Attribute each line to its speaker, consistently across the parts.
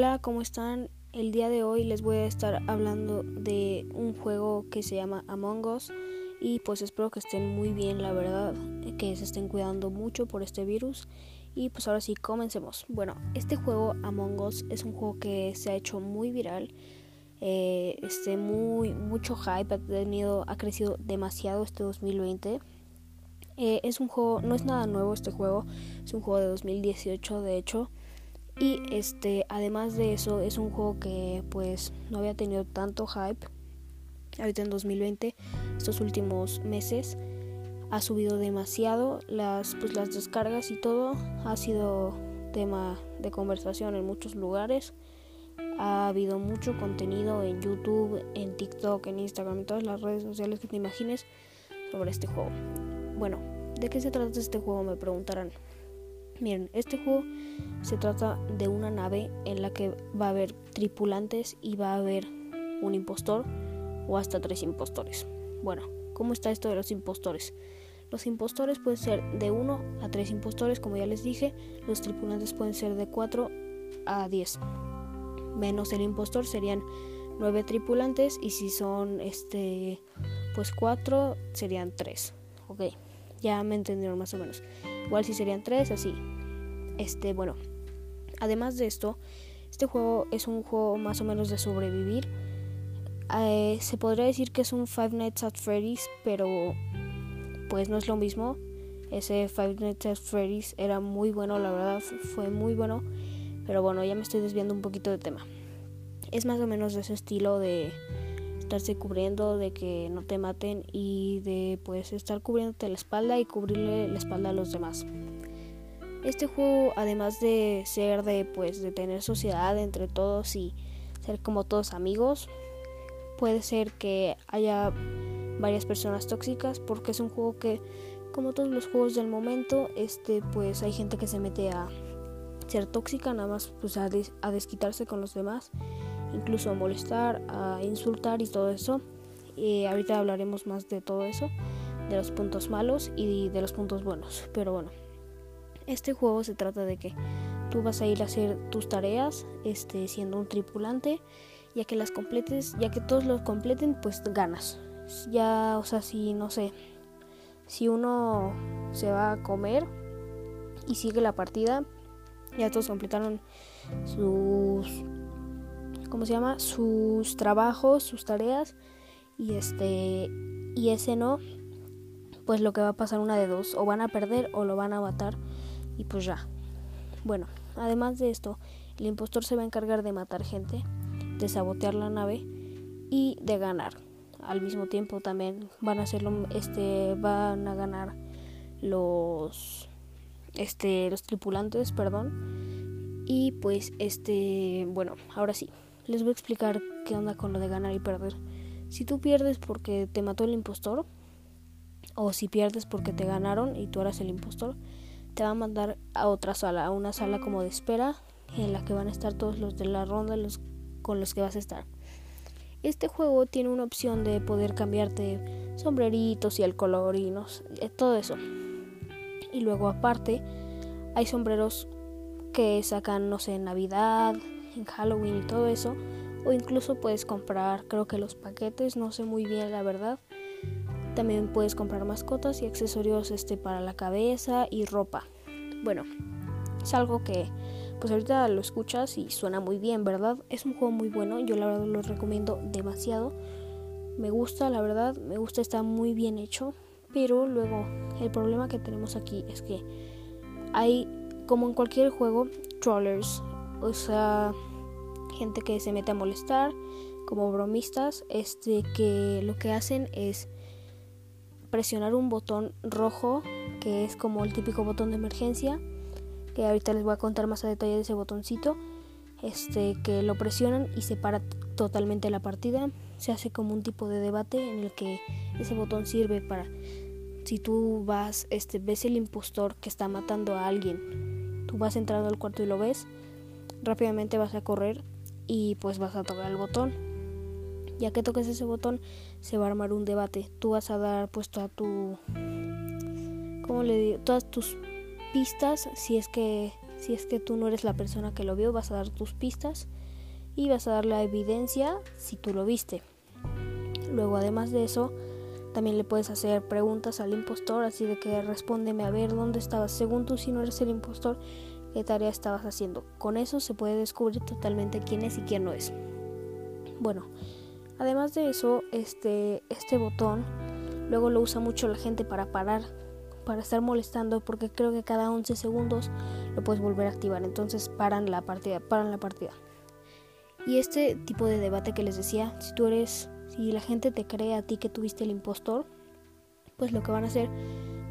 Speaker 1: Hola, ¿cómo están? El día de hoy les voy a estar hablando de un juego que se llama Among Us y pues espero que estén muy bien, la verdad, que se estén cuidando mucho por este virus y pues ahora sí, comencemos. Bueno, este juego Among Us es un juego que se ha hecho muy viral, eh, este muy mucho hype ha tenido, ha crecido demasiado este 2020. Eh, es un juego, no es nada nuevo este juego, es un juego de 2018 de hecho. Y este, además de eso, es un juego que pues no había tenido tanto hype. Ahorita en 2020, estos últimos meses, ha subido demasiado las, pues, las descargas y todo. Ha sido tema de conversación en muchos lugares. Ha habido mucho contenido en YouTube, en TikTok, en Instagram, en todas las redes sociales que te imagines sobre este juego. Bueno, ¿de qué se trata este juego? Me preguntarán. Miren, este juego se trata de una nave en la que va a haber tripulantes y va a haber un impostor o hasta tres impostores. Bueno, ¿cómo está esto de los impostores? Los impostores pueden ser de 1 a 3 impostores, como ya les dije. Los tripulantes pueden ser de 4 a 10. Menos el impostor serían 9 tripulantes y si son este pues 4 serían 3. Ok, ya me entendieron más o menos. Igual si serían 3 así. Este, bueno, además de esto, este juego es un juego más o menos de sobrevivir. Eh, se podría decir que es un Five Nights at Freddy's, pero pues no es lo mismo. Ese Five Nights at Freddy's era muy bueno, la verdad fue muy bueno. Pero bueno, ya me estoy desviando un poquito de tema. Es más o menos de ese estilo de estarse cubriendo, de que no te maten y de pues estar cubriéndote la espalda y cubrirle la espalda a los demás. Este juego, además de ser de pues de tener sociedad entre todos y ser como todos amigos, puede ser que haya varias personas tóxicas porque es un juego que como todos los juegos del momento, este pues hay gente que se mete a ser tóxica, nada más pues a, a desquitarse con los demás, incluso a molestar, a insultar y todo eso. Ahorita hablaremos más de todo eso, de los puntos malos y de los puntos buenos, pero bueno. Este juego se trata de que tú vas a ir a hacer tus tareas este, siendo un tripulante. Ya que las completes, ya que todos los completen, pues ganas. Ya, o sea, si no sé, si uno se va a comer y sigue la partida, ya todos completaron sus ¿cómo se llama? sus trabajos, sus tareas y este y ese no, pues lo que va a pasar una de dos, o van a perder o lo van a matar y pues ya. Bueno, además de esto, el impostor se va a encargar de matar gente, de sabotear la nave y de ganar. Al mismo tiempo también van a hacerlo, este, van a ganar los, este, los tripulantes, perdón. Y pues, este, bueno, ahora sí, les voy a explicar qué onda con lo de ganar y perder. Si tú pierdes porque te mató el impostor, o si pierdes porque te ganaron y tú eras el impostor, te va a mandar a otra sala, a una sala como de espera en la que van a estar todos los de la ronda los, con los que vas a estar. Este juego tiene una opción de poder cambiarte sombreritos y el color y no, eh, todo eso. Y luego aparte hay sombreros que sacan, no sé, Navidad, en Halloween y todo eso. O incluso puedes comprar, creo que los paquetes, no sé muy bien la verdad. También puedes comprar mascotas y accesorios este, para la cabeza y ropa. Bueno, es algo que pues ahorita lo escuchas y suena muy bien, ¿verdad? Es un juego muy bueno, yo la verdad lo recomiendo demasiado. Me gusta, la verdad, me gusta, está muy bien hecho. Pero luego el problema que tenemos aquí es que hay, como en cualquier juego, trollers, o sea, gente que se mete a molestar, como bromistas, este, que lo que hacen es presionar un botón rojo, que es como el típico botón de emergencia, que ahorita les voy a contar más a detalle de ese botoncito, este que lo presionan y se para totalmente la partida, se hace como un tipo de debate en el que ese botón sirve para si tú vas, este ves el impostor que está matando a alguien, tú vas entrando al cuarto y lo ves, rápidamente vas a correr y pues vas a tocar el botón ya que toques ese botón, se va a armar un debate. Tú vas a dar pues toda tu. ¿Cómo le digo? Todas tus pistas, si es que Si es que tú no eres la persona que lo vio, vas a dar tus pistas y vas a dar la evidencia si tú lo viste. Luego, además de eso, también le puedes hacer preguntas al impostor, así de que respóndeme a ver dónde estabas. Según tú, si no eres el impostor, qué tarea estabas haciendo. Con eso se puede descubrir totalmente quién es y quién no es. Bueno, además de eso, este, este botón luego lo usa mucho la gente para parar, para estar molestando, porque creo que cada 11 segundos lo puedes volver a activar. Entonces paran la partida, paran la partida. Y este tipo de debate que les decía, si tú eres si la gente te cree a ti que tuviste el impostor, pues lo que van a hacer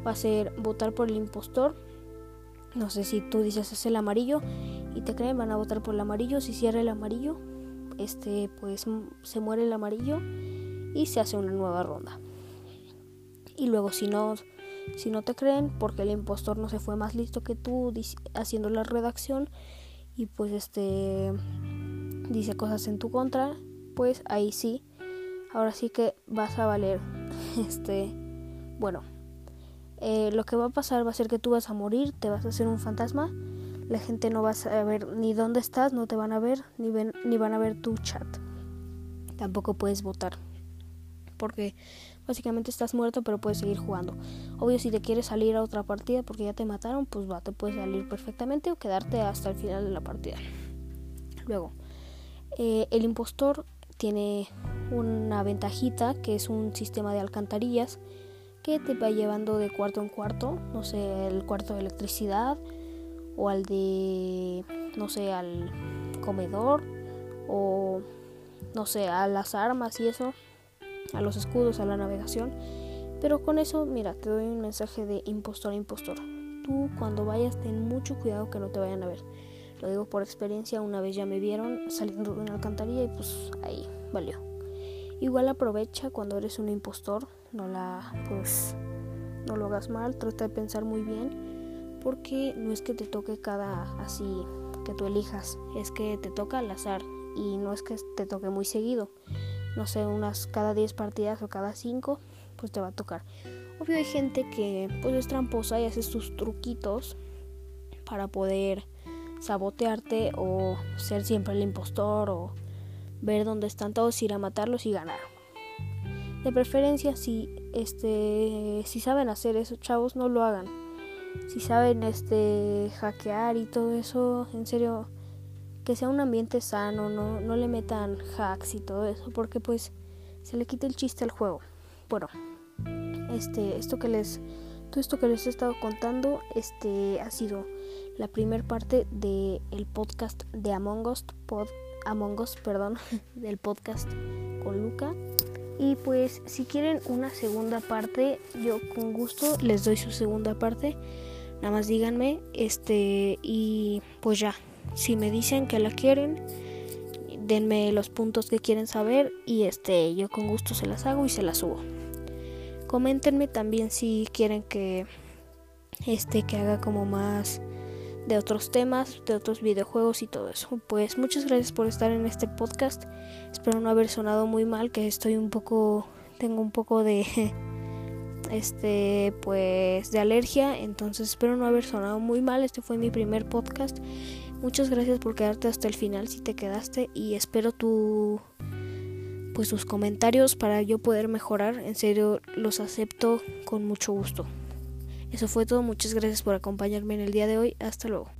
Speaker 1: va a ser votar por el impostor. No sé si tú dices es el amarillo y te creen, van a votar por el amarillo. Si cierra el amarillo, este pues se muere el amarillo y se hace una nueva ronda. Y luego si no si no te creen porque el impostor no se fue más listo que tú haciendo la redacción y pues este dice cosas en tu contra, pues ahí sí ahora sí que vas a valer. Este, bueno, eh, lo que va a pasar va a ser que tú vas a morir, te vas a hacer un fantasma, la gente no va a saber ni dónde estás, no te van a ver, ni, ven, ni van a ver tu chat. Tampoco puedes votar, porque básicamente estás muerto, pero puedes seguir jugando. Obvio, si te quieres salir a otra partida porque ya te mataron, pues va, te puedes salir perfectamente o quedarte hasta el final de la partida. Luego, eh, el impostor tiene una ventajita que es un sistema de alcantarillas que te va llevando de cuarto en cuarto, no sé, el cuarto de electricidad o al de, no sé, al comedor o, no sé, a las armas y eso, a los escudos, a la navegación. Pero con eso, mira, te doy un mensaje de impostor a impostor. Tú cuando vayas ten mucho cuidado que no te vayan a ver. Lo digo por experiencia, una vez ya me vieron saliendo de una alcantarilla y pues ahí valió. Igual aprovecha cuando eres un impostor, no la pues no lo hagas mal, trata de pensar muy bien, porque no es que te toque cada así que tú elijas, es que te toca al azar y no es que te toque muy seguido. No sé, unas cada 10 partidas o cada 5, pues te va a tocar. Obvio hay gente que pues es tramposa y hace sus truquitos para poder sabotearte o ser siempre el impostor o ver dónde están todos, ir a matarlos y ganar. De preferencia, si este si saben hacer eso, chavos, no lo hagan. Si saben este hackear y todo eso, en serio, que sea un ambiente sano, no, no le metan hacks y todo eso, porque pues se le quita el chiste al juego. Bueno, este, esto que les, todo esto que les he estado contando, este ha sido la primera parte del el podcast de Among Us, Among Us, perdón, del podcast con Luca. Y pues si quieren una segunda parte, yo con gusto les doy su segunda parte. Nada más díganme, este, y pues ya, si me dicen que la quieren, denme los puntos que quieren saber y este, yo con gusto se las hago y se las subo. Coméntenme también si quieren que este que haga como más de otros temas, de otros videojuegos y todo eso. Pues muchas gracias por estar en este podcast. Espero no haber sonado muy mal, que estoy un poco, tengo un poco de, este, pues, de alergia. Entonces espero no haber sonado muy mal. Este fue mi primer podcast. Muchas gracias por quedarte hasta el final si te quedaste y espero tu pues tus comentarios para yo poder mejorar. En serio, los acepto con mucho gusto. Eso fue todo, muchas gracias por acompañarme en el día de hoy, hasta luego.